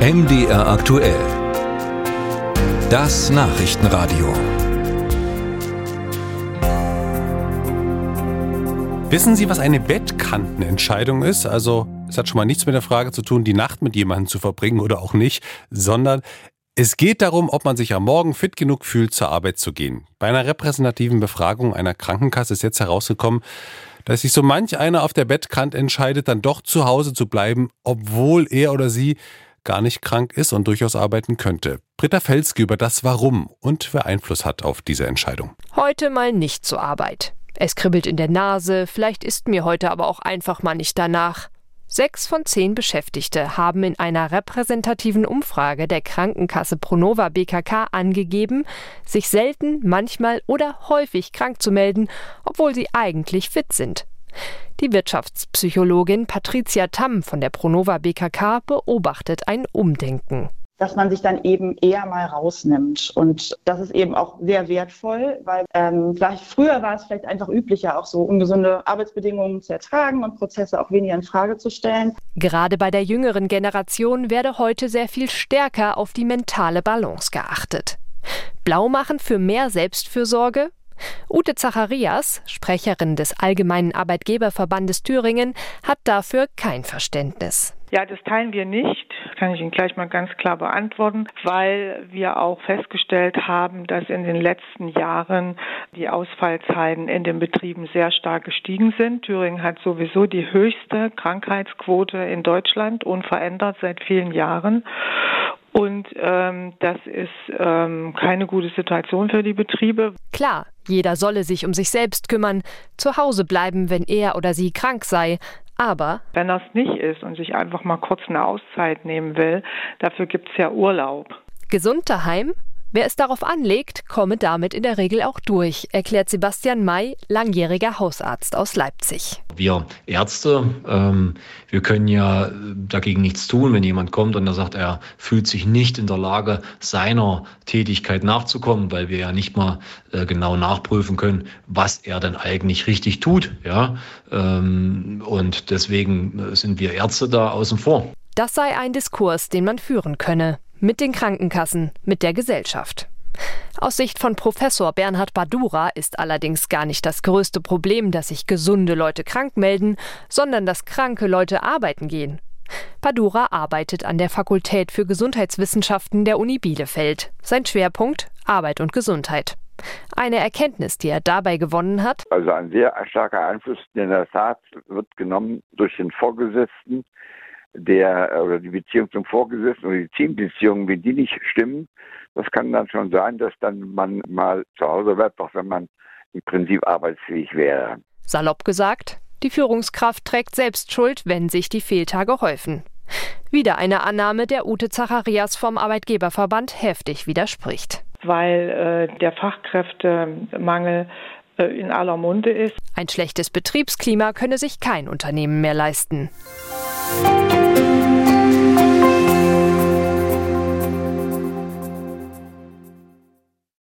MDR aktuell. Das Nachrichtenradio. Wissen Sie, was eine Bettkantenentscheidung ist? Also, es hat schon mal nichts mit der Frage zu tun, die Nacht mit jemandem zu verbringen oder auch nicht, sondern es geht darum, ob man sich am Morgen fit genug fühlt, zur Arbeit zu gehen. Bei einer repräsentativen Befragung einer Krankenkasse ist jetzt herausgekommen, dass sich so manch einer auf der Bettkant entscheidet, dann doch zu Hause zu bleiben, obwohl er oder sie gar nicht krank ist und durchaus arbeiten könnte. Britta Felske über das Warum und wer Einfluss hat auf diese Entscheidung. Heute mal nicht zur Arbeit. Es kribbelt in der Nase, vielleicht ist mir heute aber auch einfach mal nicht danach. Sechs von zehn Beschäftigte haben in einer repräsentativen Umfrage der Krankenkasse Pronova BKK angegeben, sich selten, manchmal oder häufig krank zu melden, obwohl sie eigentlich fit sind. Die Wirtschaftspsychologin Patricia Tamm von der Pronova BKK beobachtet ein Umdenken dass man sich dann eben eher mal rausnimmt. Und das ist eben auch sehr wertvoll, weil ähm, vielleicht früher war es vielleicht einfach üblicher, auch so ungesunde Arbeitsbedingungen zu ertragen und Prozesse auch weniger in Frage zu stellen. Gerade bei der jüngeren Generation werde heute sehr viel stärker auf die mentale Balance geachtet. Blau machen für mehr Selbstfürsorge? Ute Zacharias, Sprecherin des Allgemeinen Arbeitgeberverbandes Thüringen, hat dafür kein Verständnis. Ja, das teilen wir nicht, kann ich Ihnen gleich mal ganz klar beantworten, weil wir auch festgestellt haben, dass in den letzten Jahren die Ausfallzeiten in den Betrieben sehr stark gestiegen sind. Thüringen hat sowieso die höchste Krankheitsquote in Deutschland, unverändert seit vielen Jahren. Und ähm, das ist ähm, keine gute Situation für die Betriebe. Klar, jeder solle sich um sich selbst kümmern, zu Hause bleiben, wenn er oder sie krank sei. Aber wenn das nicht ist und sich einfach mal kurz eine Auszeit nehmen will, dafür gibt es ja Urlaub. Gesund daheim? Wer es darauf anlegt, komme damit in der Regel auch durch, erklärt Sebastian May, langjähriger Hausarzt aus Leipzig. Wir Ärzte, ähm, wir können ja dagegen nichts tun, wenn jemand kommt und er sagt, er fühlt sich nicht in der Lage, seiner Tätigkeit nachzukommen, weil wir ja nicht mal äh, genau nachprüfen können, was er denn eigentlich richtig tut. Ja? Ähm, und deswegen äh, sind wir Ärzte da außen vor. Das sei ein Diskurs, den man führen könne mit den Krankenkassen, mit der Gesellschaft. Aus Sicht von Professor Bernhard Badura ist allerdings gar nicht das größte Problem, dass sich gesunde Leute krank melden, sondern dass kranke Leute arbeiten gehen. Badura arbeitet an der Fakultät für Gesundheitswissenschaften der Uni Bielefeld. Sein Schwerpunkt Arbeit und Gesundheit. Eine Erkenntnis, die er dabei gewonnen hat. Also ein sehr starker Einfluss in der Tat wird genommen durch den Vorgesetzten, der oder die Beziehung zum Vorgesetzten oder die Teambeziehungen, wenn die nicht stimmen, das kann dann schon sein, dass dann man mal zu Hause bleibt, auch wenn man im Prinzip arbeitsfähig wäre. Salopp gesagt, die Führungskraft trägt selbst Schuld, wenn sich die Fehltage häufen. Wieder eine Annahme, der Ute Zacharias vom Arbeitgeberverband heftig widerspricht. Weil äh, der Fachkräftemangel äh, in aller Munde ist. Ein schlechtes Betriebsklima könne sich kein Unternehmen mehr leisten. Musik